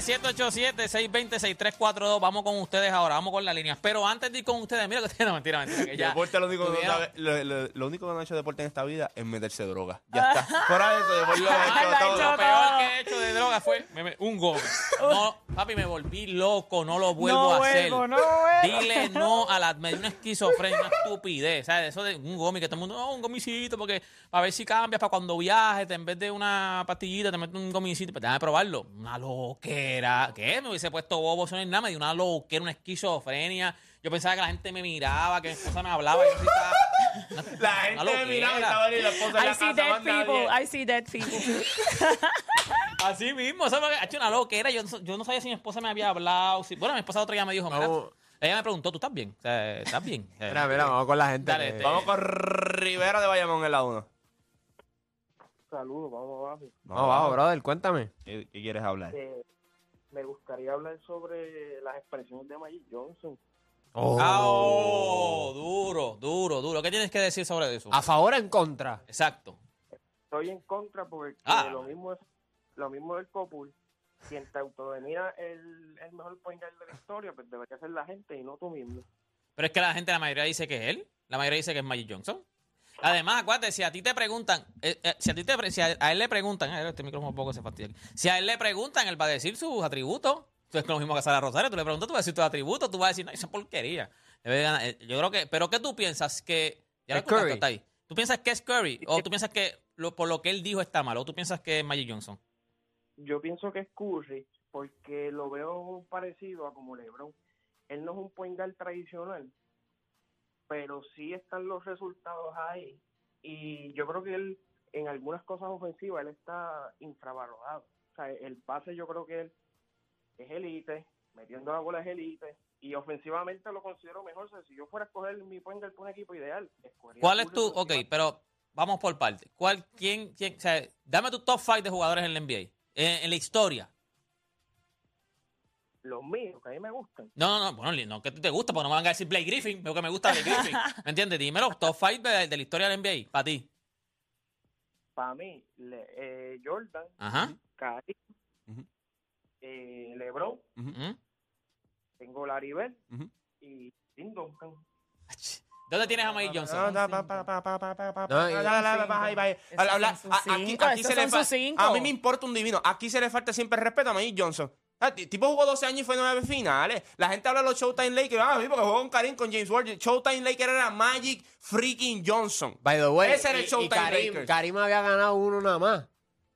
787-620-6342. Vamos con ustedes ahora. Vamos con las líneas. Pero antes de ir con ustedes, mira que no, mentira, mentira. Ya, deporte lo único, no lo, único que no ha hecho deporte en esta vida es meterse droga. Ya está. Fuera eso, deporte lo ha hecho lo peor que he hecho de droga fue un gome. No, papi, me volví loco, no lo vuelvo a hacer. no. Dile no a la. Me dio una esquizofrenia, una estupidez. ¿Sabes? Eso de un gomi que todo el mundo, no, un gomicito, porque a ver si cambias para cuando viajes, en vez de una pastillita, te metes un gomicito. Pues déjame probarlo. Una loquera. ¿Qué? Me hubiese puesto bobo, eso no es nada. Me dio una loquera, una esquizofrenia. Yo pensaba que la gente me miraba, que mi esposa me hablaba. Yo así estaba- La una gente me miraba y estaba ahí la esposa en I la see casa, dead nadie. people. I see dead people. Así mismo, eso fue ha hecho una loquera. Yo, no- yo no sabía si mi esposa me había hablado. si- bueno, mi esposa otro día me dijo, mira, Vamos. ella me preguntó, ¿tú estás bien? O sea, ¿Estás bien? Mira, mira, vamos con la gente. Dale, que- este- Vamos con Rivera de Bayamón en la 1. Saludos, vamos abajo. Vamos abajo, brother, cuéntame. ¿Qué, qué quieres hablar? Eh, me gustaría hablar sobre las expresiones de Magic Johnson. Ah, oh, duro, duro, duro. ¿Qué tienes que decir sobre eso? ¿A favor o en contra? Exacto. Estoy en contra porque Ah. lo mismo es lo mismo del Copul. Quien te autodenomina el, el mejor point guard de la historia, pues debería ser la gente y no tú mismo. Pero es que la gente, la mayoría dice que es él. La mayoría dice que es Magic Johnson. Además, acuérdate, si a ti te preguntan, eh, eh, si a ti te si a, a él le preguntan, eh, este micrófono un poco se fastidia. Si a él le preguntan, él va a decir sus atributos. Entonces, es lo mismo que a Sara Rosario. Tú le preguntas, tú vas a decir tus atributos, tú vas a decir, no, esa porquería. Yo creo que, pero ¿qué tú piensas que. Ya Es Curry. está ahí. ¿Tú piensas que es Curry? ¿O tú piensas que lo, por lo que él dijo está mal? ¿O tú piensas que es Magic Johnson? Yo pienso que es Curry porque lo veo parecido a como LeBron. Él no es un point guard tradicional, pero sí están los resultados ahí. Y yo creo que él, en algunas cosas ofensivas, él está infravalorado. O sea, el pase yo creo que él es elite, metiendo la bola es elite, y ofensivamente lo considero mejor. O sea, si yo fuera a escoger mi point guard por un equipo ideal, escogería ¿Cuál es tu.? Ok, pero vamos por parte. ¿Cuál, quién, quién, o sea, dame tu top 5 de jugadores en la NBA. En, en la historia. Los míos, que a mí me gustan. No, no, no, bueno, no que te gusta, porque no me van a decir Blake Griffin, veo que me gusta Blake Griffin. ¿Me entiendes? Dímelo, top 5 de, de la historia del NBA, para ti. Para mí, le- eh, Jordan, Ajá. Karim, Ujú. eh, LeBron, Ujú. tengo Larry Bird Ujú. y Tim Duncan. ¿Dónde tienes a Magic No, Johnson? A- Aquí, se le mí me importa un divino. Aquí se le falta siempre el respeto a Magic Johnson. Ah, tipo jugó 12 años y fue nueve finales. La gente habla de los Showtime Lakers. Ah, sí, porque jugó con Karim, con James Worthy. Showtime Lakers era Magic freaking Johnson. By the way, Ese era el y- Showtime Karim, Lakers. Karim había ganado uno nada más.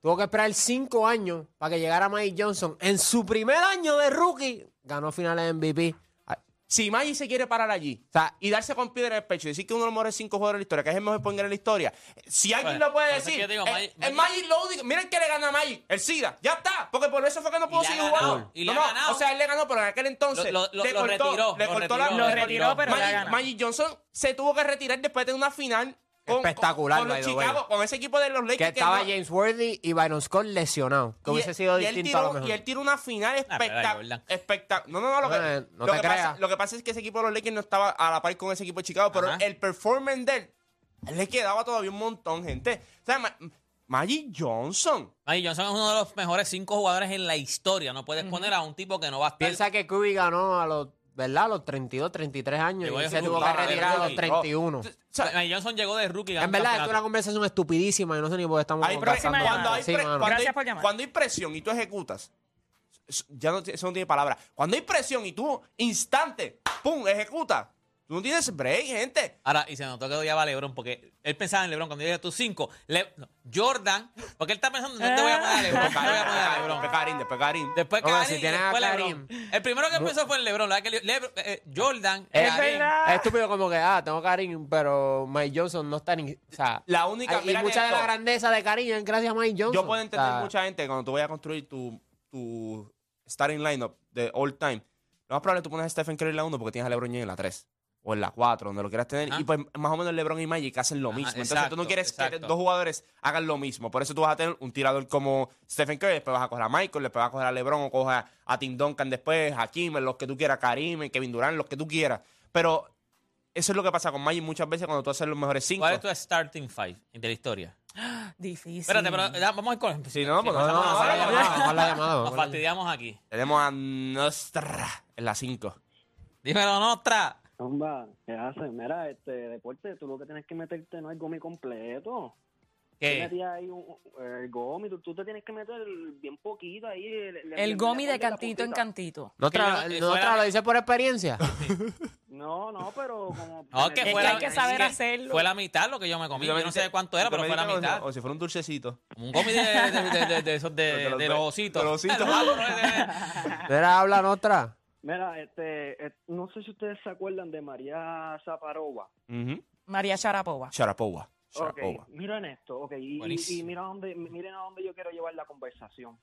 Tuvo que esperar cinco años para que llegara Mike Johnson. En su primer año de rookie, ganó finales MVP. Si Magic se quiere parar allí o sea, y darse con piedra en el pecho y decir que uno de los mejores cinco jugadores de la historia, que es el mejor point guard en la historia, si alguien Bueno, lo puede es decir, que yo digo, eh, Magic- el Magic- Magic lo miren que le ganó a Magic, el SIDA, ya está, porque por eso fue que no pudo seguir jugando. y le No, ha no, ganado. O sea, él le ganó, pero en aquel entonces Lo- lo- le lo cortó, retiró, le lo cortó la retiró. Lo retiró, pero. Magic Johnson se tuvo que retirar después de una final con, Espectacular, con, con los. Chicago, con ese equipo de los Lakers que estaba no- James Worthy y Byron Scott lesionados. Que y- hubiese sido y distinto a lo mejor. Y él tiró una final Ah, espectacular. Jordan. no, no, no. Lo que, Eh, no lo, te que pasa, creas. lo que pasa es que ese equipo de los Lakers no estaba a la par con ese equipo de Chicago, pero Ajá. el performance de él, le quedaba todavía un montón, gente. O sea, Ma- Magic Johnson. Magic Johnson es uno de los mejores cinco jugadores en la historia. No puedes poner a un tipo que no va a estar. Piensa que Curry ganó a los ¿verdad? A los 32, 33 años. Llegó Y se tuvo que retirar a los Rookie. 31. O sea, Magic Johnson llegó de rookie. ganó En verdad, esto es una conversación estupidísima y no sé ni por qué estamos hay conversando. cuando, hay Sí, cuando hay- Gracias por llamar. cuando hay presión y tú ejecutas, ya no, eso no tiene palabra. Cuando hay presión y tú, instante, pum, ejecutas, tú no tienes break, gente. Ahora, y se notó que odiaba a LeBron porque él pensaba en LeBron cuando llega tus cinco. Le- no, Jordan, porque él está pensando, no te voy a poner a LeBron, no te voy a poner a LeBron. Después Karim, después Karim. Después Karim si y tienes a después Karim. LeBron. El primero que empezó fue el LeBron. la verdad que Le- eh, Jordan, Es Karim. verdad. Es estúpido como que, ah, tengo Karim, pero Mike Johnson no está ni... O sea, La única, y mira mucha de esto. la grandeza de Karim es gracias a Mike Johnson. Yo puedo entender O sea, mucha gente cuando tú vayas a construir tu, tu starting lineup de all time. Lo más probable es que tú pones a Stephen Curry en la 1 porque tienes a LeBron James en la 3 o en la 4, donde lo quieras tener. Ah. Y pues más o menos LeBron y Magic hacen lo Ajá, mismo. Entonces exacto, tú no quieres que dos jugadores hagan lo mismo. Por eso tú vas a tener un tirador como Stephen Curry, después vas a coger a Michael, después vas a coger a LeBron o coger a, Tim Duncan después, a Kim, los que tú quieras, Karim, Kevin Durant, los que tú quieras. Pero eso es lo que pasa con Magic muchas veces cuando tú haces los mejores 5. ¿Cuál es tu starting five de la historia? Difícil. Espérate, pero ya, vamos a ir con. Sí, no, porque No, no, no, la llamada, la llamada, Nos fastidiamos aquí. Tenemos a Nostra en la 5. Dímelo, Nostra. Homba, ¿qué haces? Mira, este deporte, tú lo que tienes que meterte no es gomi completo. Tú ¿Qué? metías ahí un- el gomi, tú, tú te tienes que meter bien poquito ahí. El gomi le de cantito en cantito. ¿No, tra- no tra- lo dice por experiencia? No, no, pero como... No, que Es fue que la, hay que saber que hacerlo. Fue la mitad lo que yo me comí. Yo no sé cuánto era, pero fue la mitad. O si fuera un dulcecito. Un gomi de, de, de, de- de esos de, De los- de los ositos. de los ositos. Mira, habla otra. Mira, este, eh, no sé si ustedes se acuerdan de María Zaparova. Ujú. María Sharapova. Sharapova. Ok, Sharapova. miren esto, ok, y, y- Buenísimo. mira dónde, miren a dónde yo quiero llevar la conversación.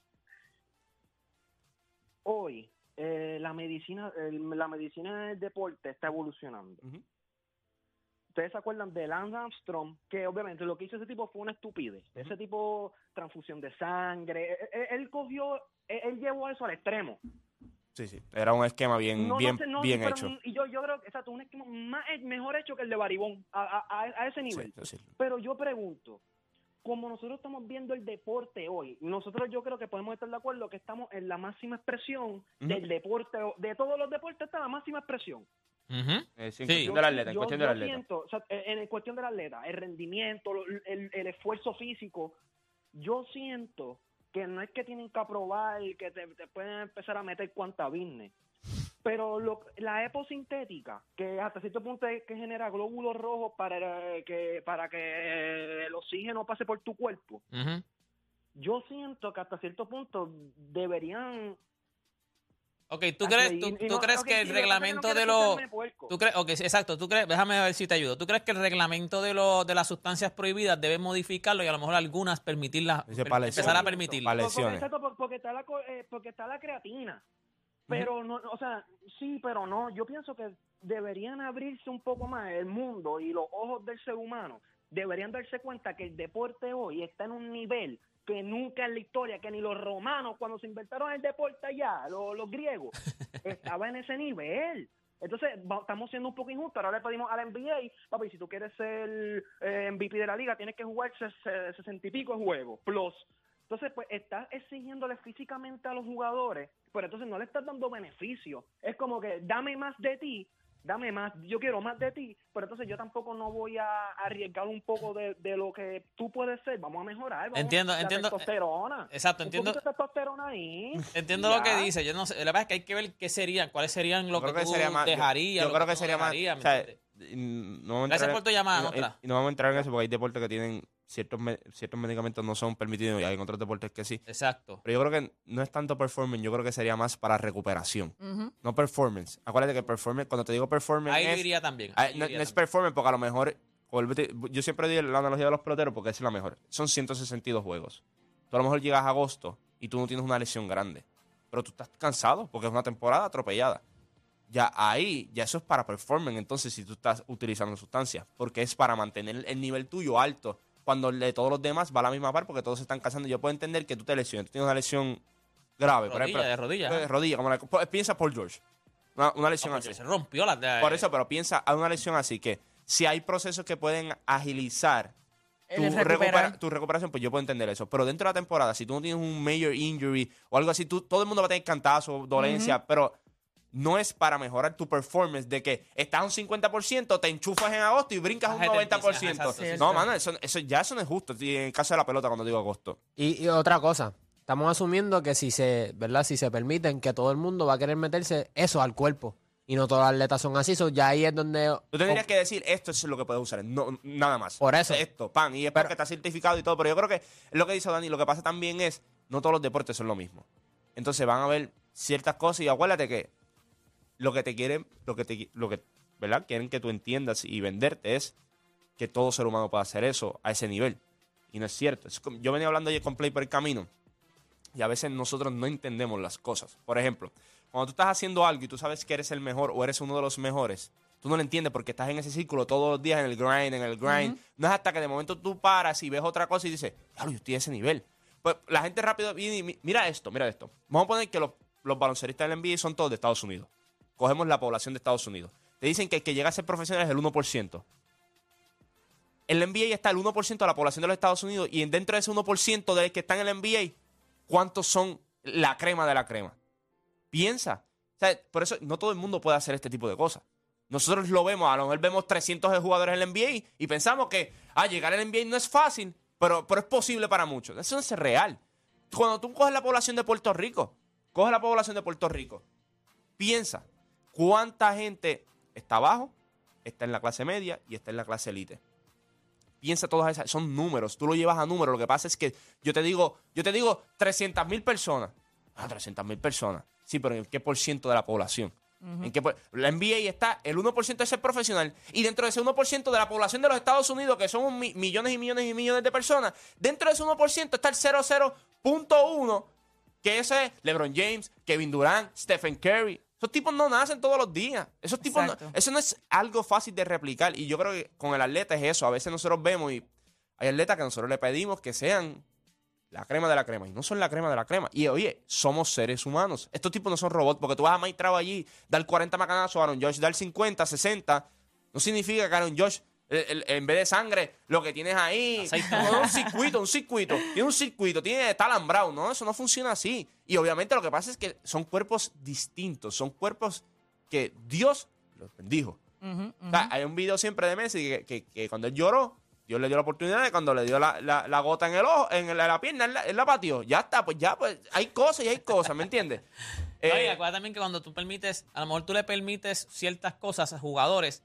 Hoy, eh, la medicina, el- la medicina del deporte está evolucionando. Ujú. Ustedes se acuerdan de Lance Armstrong, que obviamente lo que hizo ese tipo fue una estupidez. Ese tipo, transfusión de sangre, él, él- él cogió, él, él llevó eso al extremo. Sí, sí. Era un esquema bien, No, no bien, sé, no, bien pero- hecho. Y yo, yo creo que, exacto, un esquema más, mejor hecho que el de Baribón, a, a- a- ese nivel. Sí, sí. Pero yo pregunto, como nosotros estamos viendo el deporte hoy, nosotros yo creo que podemos estar de acuerdo que estamos en la máxima expresión del deporte, de todos los deportes está la máxima expresión. Eh, sí, en Sí. cuestión del atleta, en Yo- cuestión yo del atleta. siento, o sea, en en cuestión del atleta, el rendimiento, el, el esfuerzo físico, yo siento que no es que tienen que aprobar que te, te pueden empezar a meter cuanta business. Pero lo, la eposintética, que hasta cierto punto es que genera glóbulos rojos para que para que el oxígeno pase por tu cuerpo, yo siento que hasta cierto punto deberían... Ok, ¿tú crees, tú, no- crees que el lo no reglamento de los... ¿Tú crees? Ok, exacto. ¿Tú crees? Déjame ver si te ayudo. ¿Tú crees que el reglamento de, los de las sustancias prohibidas debe modificarlo y a lo mejor algunas permitirlas, per- empezar a permitirlas? Porque, exacto, por- porque está la co- eh, porque está la creatina pero no o sea sí pero no yo pienso que deberían abrirse un poco más el mundo y los ojos del ser humano deberían darse cuenta que el deporte hoy está en un nivel que nunca en la historia que ni los romanos cuando se inventaron el deporte allá los, los griegos estaba en ese nivel entonces estamos siendo un poco injustos. Ahora le pedimos al NBA, papi, si tú quieres ser eh, MVP de la liga, tienes que jugar ses- sesenta y pico juegos, plus. Entonces, pues estás exigiéndole físicamente a los jugadores, pero entonces no le estás dando beneficio. Es como que dame más de ti, dame más, yo quiero más de ti, pero entonces yo tampoco no voy a arriesgar un poco de, de lo que tú puedes ser. Vamos a mejorar. vamos, Entiendo, la entiendo. testosterona. Exacto, Un entiendo. testosterona ahí. Entiendo Ya. lo que dice. Yo no sé. La verdad es que hay que ver qué serían, cuáles serían lo que, tú sería más- yo- dejarías. Yo, lo creo que sería más. no vamos a Gracias entrar- por tu llamada, y no- Nostra. Y, y no vamos a entrar en eso porque hay deportes que tienen ciertos, me- ciertos medicamentos no son permitidos y hay otros deportes que sí. Exacto. Pero yo creo que no es tanto performance, yo creo que sería más para recuperación. No performance. Acuérdate que performance, cuando te digo performance, Ahí es, diría también. ah, ahí no, diría no es performance porque a lo mejor, yo siempre digo la analogía de los peloteros porque es la mejor. Son 162 juegos. Tú a lo mejor llegas a agosto y tú no tienes una lesión grande, pero tú estás cansado porque es una temporada atropellada. Ya ahí, ya eso es para performance, entonces si tú estás utilizando sustancias, porque es para mantener el nivel tuyo alto, cuando el de todos los demás va a la misma par porque todos se están cansando. Yo puedo entender que tú te lesiones, tú tienes una lesión grave, por ejemplo, de rodilla. de rodilla, como la- pues, piensa Paul George, una, una lesión Ah, así. se rompió la. Por eso, pero piensa a una lesión así que si hay procesos que pueden agilizar recupera- tu recuperación, pues yo puedo entender eso. Pero dentro de la temporada, si tú no tienes un major injury o algo así, tú, todo el mundo va a tener cantazo, dolencia, pero no es para mejorar tu performance de que estás a un 50%, te enchufas en agosto y brincas un Ajá, te 90%. empiezas, exacto, sí. no, mano, eso, eso ya eso no es justo. En el caso de la pelota, cuando digo agosto. Y, y otra cosa, estamos asumiendo que si se, ¿verdad? Si se permiten, que todo el mundo va a querer meterse eso al cuerpo. Y no todos los atletas son así. so ya ahí es donde. Tú tendrías que decir, esto es lo que puedes usar, no, nada más. Por eso. Esto, pan, y es porque está certificado y todo. Pero yo creo que es lo que dice Dani, lo que pasa también es, no todos los deportes son lo mismo. Entonces van a haber ciertas cosas y acuérdate que lo que te quieren, lo que te, lo que, ¿verdad? Quieren que tú entiendas y venderte es que todo ser humano puede hacer eso a ese nivel. Y no es cierto. Es como- yo venía hablando ayer con Play por el camino y a veces nosotros no entendemos las cosas. Por ejemplo, cuando tú estás haciendo algo y tú sabes que eres el mejor o eres uno de los mejores, tú no lo entiendes porque estás en ese círculo todos los días en el grind, en el grind. No es hasta que de momento tú paras y ves otra cosa y dices, claro, yo estoy a ese nivel. Pues la gente rápido viene y mi- mira esto, mira esto. Vamos a poner que los, los balonceristas del NBA son todos de Estados Unidos. Cogemos la población de Estados Unidos. Te dicen que el que llega a ser profesional es el 1%. En la NBA está el 1% de la población de los Estados Unidos y dentro de ese 1% de los que están en la NBA, ¿cuántos son la crema de la crema? Piensa. Por eso no todo el mundo puede hacer este tipo de cosas. Nosotros lo vemos, a lo mejor vemos 300 jugadores en la NBA y pensamos que ah, llegar al NBA no es fácil, pero, pero es posible para muchos. Eso no es real. Cuando tú coges la población de Puerto Rico, coges la población de Puerto Rico, piensa cuánta gente está abajo, está en la clase media y está en la clase elite piensa todas esas, son números, tú lo llevas a números, lo que pasa es que yo te digo, yo te digo 300 mil personas, ah, 300 mil personas, sí, pero ¿en qué por ciento de la población? ¿En qué por- la NBA está el 1% de ser profesional y dentro de ese 1% de la población de los Estados Unidos, que son mi- millones y millones y millones de personas, dentro de ese 1% está el 00.1, que ese es LeBron James, Kevin Durant, Stephen Curry. Esos tipos no nacen todos los días. Esos tipos no- eso no es algo fácil de replicar. Y yo creo que con el atleta es eso. A veces nosotros vemos y hay atletas que nosotros le pedimos que sean la crema de la crema. Y no son la crema de la crema. Y oye, somos seres humanos. Estos tipos no son robots. Porque tú vas a Mike Trout allí, dar 40 macanazos a Aaron Josh, dar 50, 60. No significa que Aaron Josh, el- el- en vez de sangre, lo que tienes ahí, no, un circuito, un circuito. Tiene un circuito, tiene está alambrado. No, eso no funciona así. Y obviamente lo que pasa es que son cuerpos distintos. Son cuerpos que Dios los bendijo. Ujú, O sea, hay un video siempre de Messi que, que- que cuando él lloró, Dios le dio la oportunidad de cuando le dio la, la- la gota en el ojo, en la, la pierna, él la, él la pateó. Ya está, pues ya, pues hay cosas y hay cosas, ¿me entiendes? Eh, acuérdate también que cuando tú permites, a lo mejor tú le permites ciertas cosas a jugadores,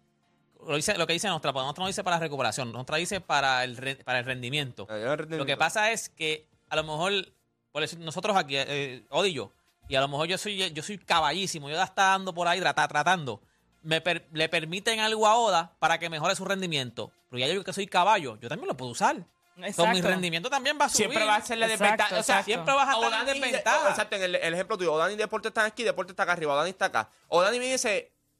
lo, dice, lo que dice Nostra, porque Nostra no dice para la recuperación, Nostra dice para el, re- para el rendimiento. Lo que pasa es que a lo mejor, por decir, nosotros aquí, eh, Odi y yo, y a lo mejor yo soy, yo soy caballísimo, yo ya está dando por ahí trata- tratando, me per- le permiten algo a Oda para que mejore su rendimiento. Pero ya yo que soy caballo, yo también lo puedo usar. So, mi Exacto. rendimiento también va a subir. Siempre va a ser la Exacto, desventaja. O sea, exacto. Siempre vas a estar desventaja. Exacto, en el, el ejemplo tuyo, Odani y Deporte están aquí, Deporte está acá arriba, Odani está acá. Odani viene y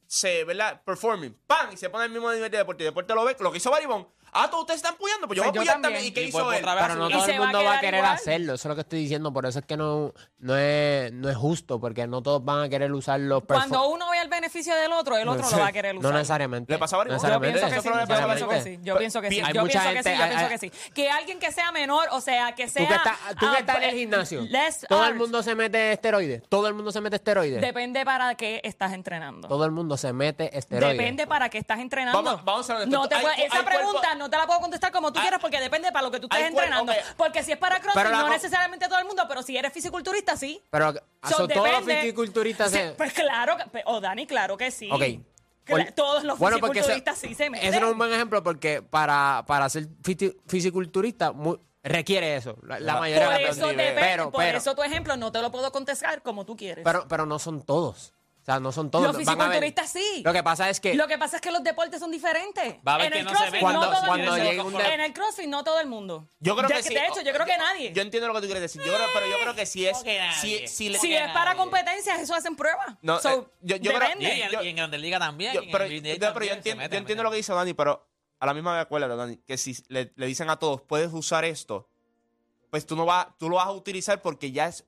se, ¿verdad? Performing, ¡pam! Y se pone el mismo nivel de Deporte. Y Deporte lo ve, lo que hizo Baribón. Ah, todos ustedes están puyando, pues yo Pues voy a yo puyar también. también. ¿Y qué Y hizo pues él? otra vez Pero no todo el va a mundo va a querer igual. hacerlo. Eso es lo que estoy diciendo. Por eso es que no, no, es, no es justo, porque no todos van a querer usar los Cuando uno ve el beneficio del otro, el otro lo va a querer usar. No necesariamente. ¿Le pasaba a No Baribón? Yo necesariamente. pienso que sí, yo pienso que sí, yo pienso que sí, Hay yo mucha pienso que sí, yo pienso que sí. Que alguien que sea menor, o sea, que sea... Tú que estás, tú que ah, estás en el eh, gimnasio. Todo el mundo se mete esteroides. Todo el mundo se mete esteroides. Depende para qué estás entrenando. Todo el mundo se mete esteroides. Depende para qué estás entrenando. Vamos- vamos a ver esa pregunta no te la puedo contestar como tú Hay- quieras porque depende para lo que tú estés cuerpo- entrenando. ok. Porque si es para CrossFit, Pero la no co- necesariamente todo el mundo, pero si eres fisiculturista, sí. Pero So, todos los depende. fisiculturistas. Sí, se- pues claro, que- o Dani, claro que sí. Ok. Cla- Por- todos los Bueno, porque eso- fisiculturistas sí se meten. Ese no es un buen ejemplo porque para, para ser fisi- fisiculturista mu- requiere eso. La, la mayoría por de eso, niveles. depende, pero, por pero, eso tu ejemplo no te lo puedo contestar como tú quieres. pero, pero no son todos. O sea, no son todos. Los Van a ver- fisiculturistas sí. Lo que pasa es que Lo que pasa es que los deportes son diferentes. Va a haber en que el no se CrossFit ve. Cuando- no todo el cuando mundo. llegue un de- En el CrossFit no todo el mundo. Yo creo De- que sí. De hecho, yo creo que nadie. Yo entiendo lo que tú quieres decir. Yo creo, pero yo creo que si es. ¿Cómo que Si, nadie? si le- si es para competencias, eso hacen pruebas. No, So, eh, yo- yo creo- depende. Y en, Yo- y en Grandes Ligas también. Yo, y en pero, NBA yo- pero yo también se entiendo, meten, yo entiendo lo que dice Dani, pero a la misma vez acuérdate, Dani, que si le, le dicen a todos, puedes usar esto, pues tú no vas, tú lo vas a utilizar porque ya es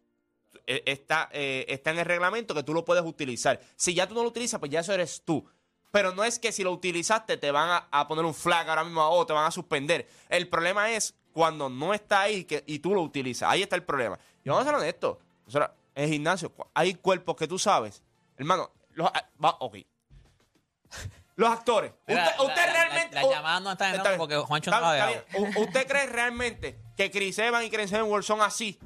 está, eh, está en el reglamento que tú lo puedes utilizar. Si ya tú no lo utilizas, pues ya eso eres tú. Pero no es que si lo utilizaste te van a, a poner un flag ahora mismo o te van a suspender. El problema es cuando no está ahí que, y tú lo utilizas. Ahí está el problema. Y vamos a ser honestos. Nosotros, en el gimnasio, hay cuerpos que tú sabes. Hermano, Los, va, ok. Los actores. Mira, usted la- usted la- realmente. la- llamada no está bien. porque Juancho no ¿Usted cree realmente que Chris Evans y Chris Hemsworth son así?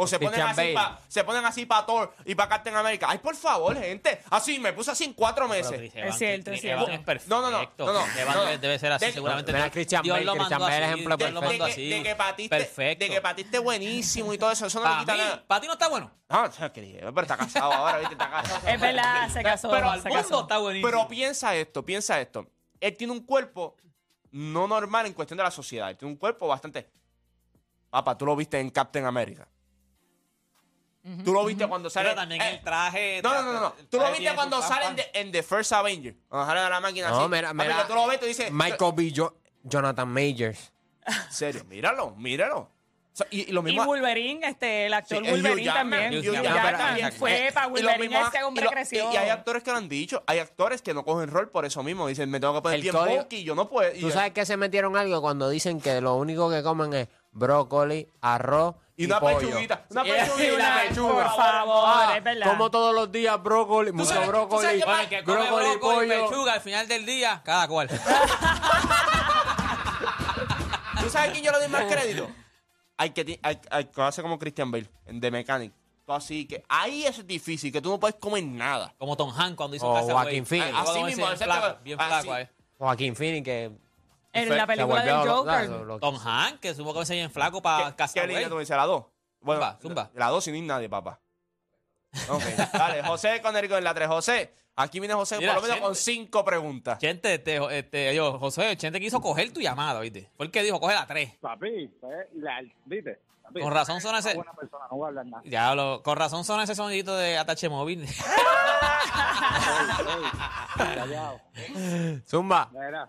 O se ponen así, Bale. pa- se ponen así para Thor y para Captain America. Ay, por favor, gente. Así, me puse así en cuatro Pero meses. Chris Evans- Es cierto, Chris es cierto. Evans es perfecto. No, no, no, no, no, Chris Evans no. debe- ser así, De- seguramente. Mira, Christian Dios Bale, lo Christian Bale así, ejemplo Dios perfecto. de, así. que, de que patiste, Perfecto. de que patiste buenísimo y todo eso. Eso no le quita mí, nada. para ti no está bueno. No, que- pero está casado ahora, ¿viste? Está casado. Es verdad, se casó. Pero al mundo está buenísimo. Pero piensa esto, piensa esto. Él tiene un cuerpo no normal en cuestión de la sociedad. Él tiene un cuerpo bastante. Papá, tú lo viste en Captain America. Tú lo viste cuando sale. Pero también eh, el traje. No, no, no, no. Tú lo viste cuando salen de, en The First Avenger. Cuando salen de la máquina No, así. mira, tú lo ves y tú dices. Michael B. Jo- Jonathan Majors. En serio, míralo, míralo. O sea, y, y lo Y. Wolverine, este, el actor Sí, Wolverine Jackman, también. Hugh Hugh Jackman. Jackman Pero- fue para y lo Wolverine, mismo- ese hombre y lo- creció. Y, y hay actores que lo han dicho. Hay actores que no cogen rol por eso mismo. Dicen, me tengo que poner El bien bulky, yo no puedo. y- ¿Tú sabes que se metieron algo cuando dicen que lo único que comen es brócoli, arroz y, Y una pollo? pechuguita. Una pechuguita. y la Por pechuga. favor, Ah, es verdad. Como todos los días brócoli, mucho sabes- tú sabes brócoli, qué Bueno, el que come brócoli, brócoli y pollo. pechuga al final del día, cada cual. ¿Tú sabes quién yo le doy más crédito? Hay que, hay, hay que hace como Christian Bale, en The Mechanic. Así que ahí eso es difícil, que tú no puedes comer nada. Como Tom Hanks cuando hizo O Castaway. Joaquin Phoenix. Así mismo, bien ese flaco, bien flaco ahí. Joaquín Phoenix que En la película del Joker. lo- lo- Tom Hanks, que supo que se bien flaco para ¿Qué, ¿Qué línea tú dices? ¿La 2? Bueno, Zumba, zumba. La 2 sin ir nadie, papá. Ok, dale. José Conérico en la 3. José, aquí viene José Mira, por lo menos gente. con 5 preguntas. Chente, este, este, yo, José, Chente quiso coger tu llamada, ¿viste? Fue el que dijo, coge la 3. Papi, pues, la, ¿viste? Papi, Con razón son una ese. buena persona, no voy a hablar nada. Ya lo, con razón son ese sonidito de atache móvil. Zumba. Mira.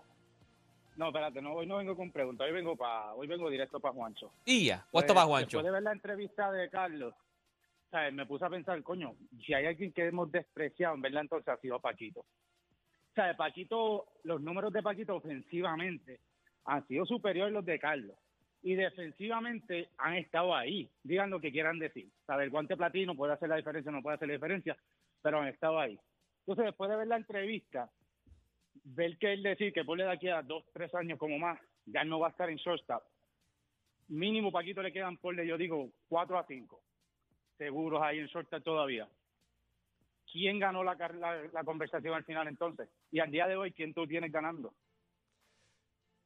No, espérate, no, hoy no vengo con preguntas, hoy vengo pa, hoy vengo directo para Juancho. y ya, puesto Pues, para Juancho. Después de ver la entrevista de Carlos, ¿sabes? me puse a pensar, coño, si hay alguien que hemos despreciado, en verdad entonces ha sido Paquito. ¿Sabes? Paquito, los números de Paquito ofensivamente han sido superiores a los de Carlos. Y defensivamente han estado ahí, digan lo que quieran decir. ¿Sabes? El guante platino puede hacer la diferencia, no puede hacer la diferencia, pero han estado ahí. Entonces, después de ver la entrevista, ver que él decir que ponle de aquí a dos, tres años como más, ya no va a estar en shortstop. Mínimo Paquito le quedan, ponle, yo digo, cuatro a cinco. Seguros ahí en shortstop todavía. ¿Quién ganó la, la, la conversación al final entonces? Y al día de hoy, ¿quién tú tienes ganando?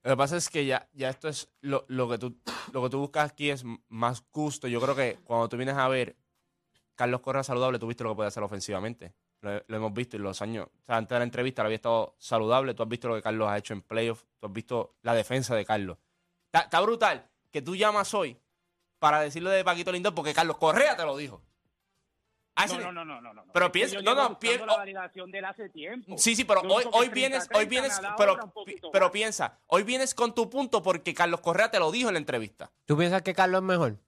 Lo que pasa es que ya, ya esto es lo, lo que tú lo que tú buscas aquí es más gusto. Yo creo que cuando tú vienes a ver Carlos Correa saludable, tú viste lo que puede hacer ofensivamente. Lo, lo hemos visto en los años. O sea, antes de la entrevista lo había estado saludable. Tú has visto lo que Carlos ha hecho en playoffs. Tú has visto la defensa de Carlos. Está, está brutal que tú llamas hoy para decirlo de Paquito Lindor porque Carlos Correa te lo dijo. No, no, no, no, no. no. Pero piensa- no, no, buscando pien- la oh. validación de él hace tiempo. Sí, sí, pero hoy, hoy es vienes, 30, hoy vienes, 30, nada, pero, pero piensa, hoy vienes con tu punto porque Carlos Correa te lo dijo en la entrevista. ¿Tú piensas que Carlos es mejor?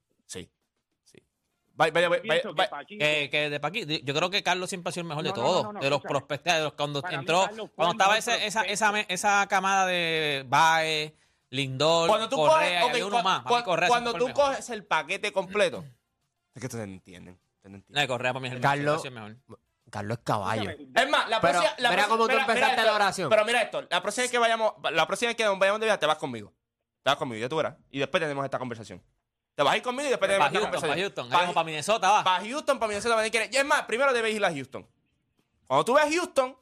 Vaya, vaya, vaya, que Paquito- Que, que de Paquito, yo creo que Carlos siempre ha sido el mejor No, de todos. no, no, de los prospectos, de los, cuando entró, Carlos cuando estaba ese- esa, esa, esa camada de Bae, Lindor, Cuando tú Correa, coges, y había ok, uno más. Para mí cua- Correa cuando tú mejor. coges el paquete completo, es que ustedes no entienden. ustedes no Correa para mí es el Carlos- mejor. es el mejor. Carlos es caballo. Es más, la Pero, próxima. La mira cómo tú mira- empezaste mira la esto, oración. Pero mira esto, la próxima vez que vayamos, la próxima vez que vayamos de viaje, te vas conmigo. Te vas conmigo, ya tú verás. Y después tenemos esta conversación. Te vas a ir conmigo y después Para tenemos esta Houston, para. Houston. Vamos para Minnesota, va. Para Houston, para Minnesota, para quieres. Y es más, primero debes ir a Houston. Cuando tú ves Houston,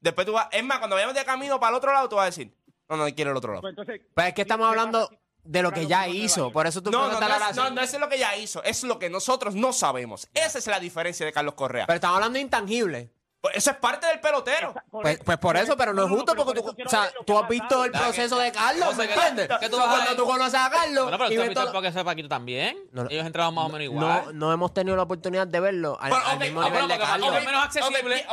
después tú vas. Es más, cuando vayamos de camino para el otro lado, tú vas a decir, no, no quiero el otro lado. pues entonces, Pero es que estamos ¿qué hablando de lo que ya hizo. Por eso tú No, no, no, la es, no, no, eso es lo que ya hizo. Es lo que nosotros no sabemos. Esa es la diferencia de Carlos Correa. Pero estamos hablando de intangible. Eso es parte del pelotero. Pues, pues por eso, pero no es justo porque tú, o sea, tú has visto el proceso de Carlos, ¿me ¿qué- entiendes? qué tú Cuando tú conoces a Carlos Bueno, pero y tú has visto todo- el porque ese Paquito también. No, no. Ellos entraron más o menos igual. no, no hemos tenido la oportunidad de verlo al, al mismo nivel de Carlos. Menos accesible.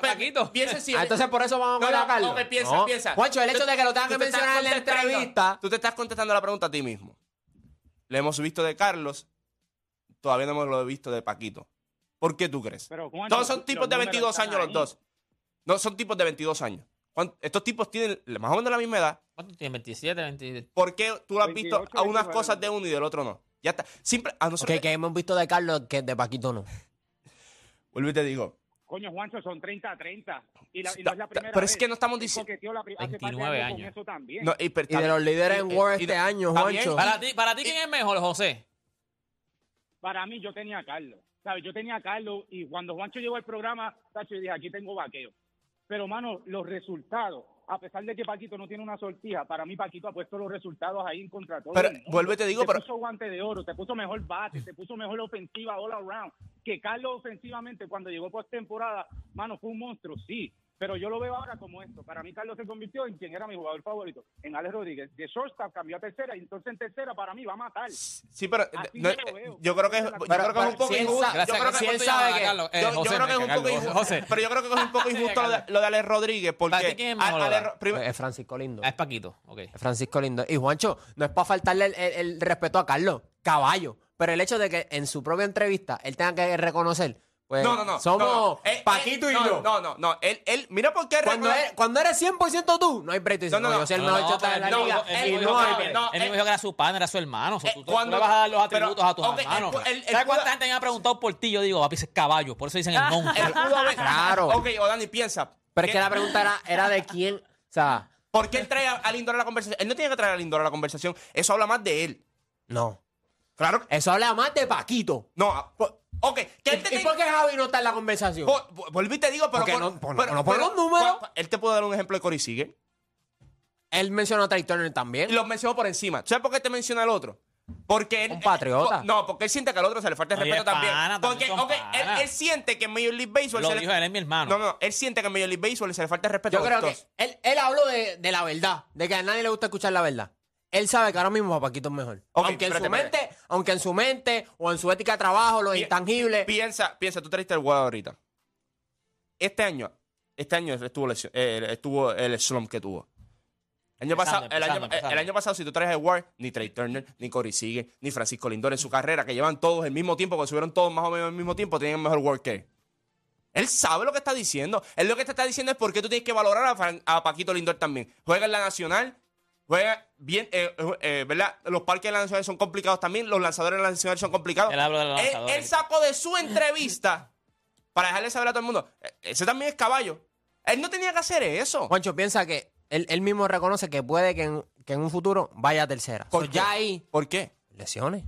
Paquito. Piensa si- Ah, entonces por eso vamos a No, ver no, a Carlos. ok, piensa, No. piensa. Juancho, el hecho de que lo tengan Tú que mencionar en la entrevista. Tú te estás contestando la pregunta a ti mismo. Le hemos visto de Carlos, todavía no hemos lo visto de Paquito. ¿Por qué tú crees? Pero, Todos son tipos de números 22 están años los dos. No, son tipos de 22 años. ¿Cuán- Estos tipos tienen más o menos la misma edad. ¿Cuánto tiene? 27, 28. ¿Por qué tú has visto 28, a unas 29. cosas de uno y del otro no? Ya está. Siempre, a nosotros, Que, que hemos visto de Carlos que de Paquito no. vuelvo y te digo, Coño, Juancho, son 30-30. Y, la, y no es la primera pero es vez. que no estamos diciendo- coqueteó la pri- hace par de 29 años eso también. No, y, pero Y de los líderes Y- en y- este año. Juancho. Para ti, para ti ¿quién es mejor, José? Para mí, yo tenía a Carlos. ¿Sabes? Yo tenía a Carlos y cuando Juancho llegó al programa, tacho, yo dije, aquí tengo vaqueo. Pero, mano, los resultados, a pesar de que Paquito no tiene una sortija, para mí Paquito ha puesto los resultados ahí en contra todo Pero, y te digo, pero- puso guante de oro, te puso mejor bate, te puso mejor ofensiva all around. Que Carlos ofensivamente, cuando llegó postemporada, mano, fue un monstruo, sí. Pero yo lo veo ahora como esto. Para mí, Carlos se convirtió en quien era mi jugador favorito, en Alex Rodríguez. De shortstop cambió a tercera, y entonces en tercera para mí va a matar. Sí, pero no, yo lo veo. yo creo que es, yo creo que es un poco injusto. Yo creo que. Eh, es un poco injusto. José. Pero yo creo que es un poco injusto lo de, lo de Alex Rodríguez porque ¿Para ti quién es mejor, Ale- Francisco Lindo. Ah, es Paquito, ok. Es Francisco Lindo. Y Juancho, no es para faltarle el, el- el respeto a Carlos, caballo. Pero el hecho de que en su propia entrevista él tenga que reconocer, pues no, no, no. somos no, no. Eh, Paquito eh, y no, yo. No, no, no. Él, él, mira por qué Cuando, eres, cuando eres 100% tú, no hay break. Dices, No, no, no, yo soy el No, mejor no, chota de la él no liga. él Él mismo eh, dijo que era su padre, era su hermano. O sea, eh, tú, tú cuando- le vas a dar los pero- atributos a tus ok, él hermanos. él- él ¿Sabes cuánta gente me ha preguntado por ti? Yo digo, papi, ese es caballo. Por eso dicen el él haber- Claro. Ok, o Dani, piensa. Pero es que la pregunta era, era de quién. O sea, ¿Por qué él trae a, a Lindor a la conversación? Él no tiene que traer a Lindor a la conversación. Eso habla más de él. no. Claro. Eso habla más de Paquito. No. Ok. Que él te ¿Y por qué Javi no está en la conversación? Volví y te digo, pero. Porque por- no- por- pero- no pone pero- los números. Él te puede dar un ejemplo de Corey Seager. Él mencionó a Trey Turner Y también. los mencionó por encima. ¿Sabes por qué te menciona el otro? Porque él. Un patriota. eh, no, porque él siente que al otro se le falta el Oye, respeto también. pana, porque, también son ok, él, siente que en Major League Baseball. Lo se le- dijo él, es mi hermano. No, no, él siente que en Major League Baseball se le falta el respeto Yo a creo que él, él habló de, de la verdad, de que a nadie le gusta escuchar la verdad. Él sabe que ahora mismo a Paquito es mejor. Aunque, en espérate, su mente, espérate. aunque en su mente o en su ética de trabajo, los Pi- intangibles. Piensa, piensa, tú traiste el huevo ahorita. Este año, este año estuvo, lesión- eh, estuvo el slump que tuvo. El año, pasado, el, año, el pasado, si tú traes el Ward, ni Trey Turner, ni Corey Seager, ni Francisco Lindor en su carrera, que llevan todos el mismo tiempo, que subieron todos más o menos al mismo tiempo, tienen mejor Ward que él. Él sabe lo que está diciendo. Él lo que te está diciendo es por qué tú tienes que valorar a, Fran- a Paquito Lindor también. Juega en la Nacional, juega bien, eh, eh, ¿verdad? Los parques de la Nacional son complicados también, los lanzadores de la Nacional son complicados. Él habla de los Él- lanzadores. él sacó de su entrevista para dejarle saber a todo el mundo. eh, Ese también es caballo. Él no tenía que hacer eso. Juancho piensa que él, él mismo reconoce que puede que en, que en un futuro vaya a tercera. ¿Por So, qué? ya ahí, ¿Por qué? lesiones.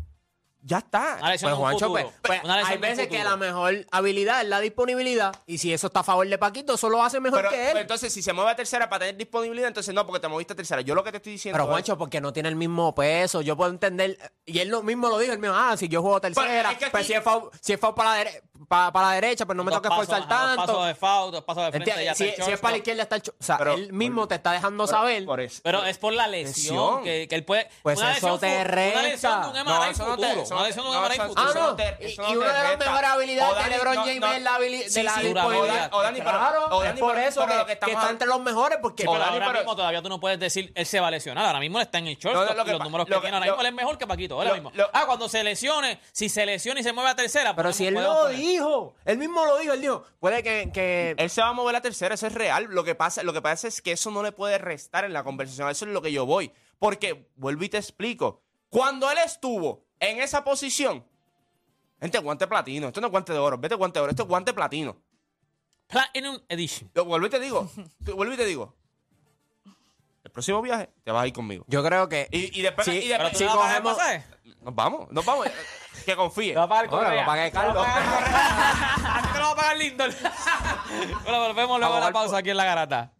Ya está. Una lesión Pues un Juancho, futuro. pues, pues, Una lesión hay un veces que futuro. la mejor habilidad es la disponibilidad. Y si eso está a favor de Paquito, eso lo hace mejor Pero, que pero él. entonces, si se mueve a tercera para tener disponibilidad, entonces no, porque te moviste a tercera. Yo lo que te estoy diciendo. Pero es- Juancho, porque no tiene el mismo peso, yo puedo entender, y él lo mismo lo dijo, él mismo, ah, si yo juego tercera, Pero es que pues si es foul, si es foul para, la dere- pa- para la derecha, pues no me toca pasos, esforzar tanto. pasos de foul, dos pasos de frente. Ya Si, es para la izquierda está el O sea, Pero- él mismo te está dejando Pero- saber. por eso. Pero es por la lesión, Lesión. que, que él puede. Pues una eso lesión te Una lesión de un No, MRI eso no te- Una lesión de un MRI futuro. Ah, no. te- y, una de las mejores habilidades de LeBron James es la, habili- Sí, de la sí, disponibilidad. o Dani, pero- claro, o es Dani, por pero- eso pero que, que que está entre los mejores, porque Pero ahora pero- mismo todavía tú no puedes decir él se va a lesionar. Ahora mismo está en el que los números que que- tiene ahora mismo él es mejor que Paquito. ahora mismo. ah, cuando se lesione, si se lesiona y se mueve a tercera. pero si él lo poner. Dijo, él mismo lo dijo, él dijo, puede que, que Él se va a mover a tercera, eso es real. Lo que pasa, lo que pasa es que eso no le puede restar en la conversación. Eso es lo que yo voy. Porque, vuelvo y te explico. Cuando él estuvo en esa posición, gente, guante platino. Esto no es guante de oro. Vete guante de oro. Esto es guante platino. Platinum Edition. Yo vuelvo y te digo. vuelvo y te digo. El próximo viaje te vas a ir conmigo. yo creo que Y, y después. Sí, y después si cogemos- nos vamos, nos vamos. que confíe. Te va a pagar el lo pague Carlos. Lo va a pagar Lindor. bueno, volvemos luego a la pausa aquí en La Garata.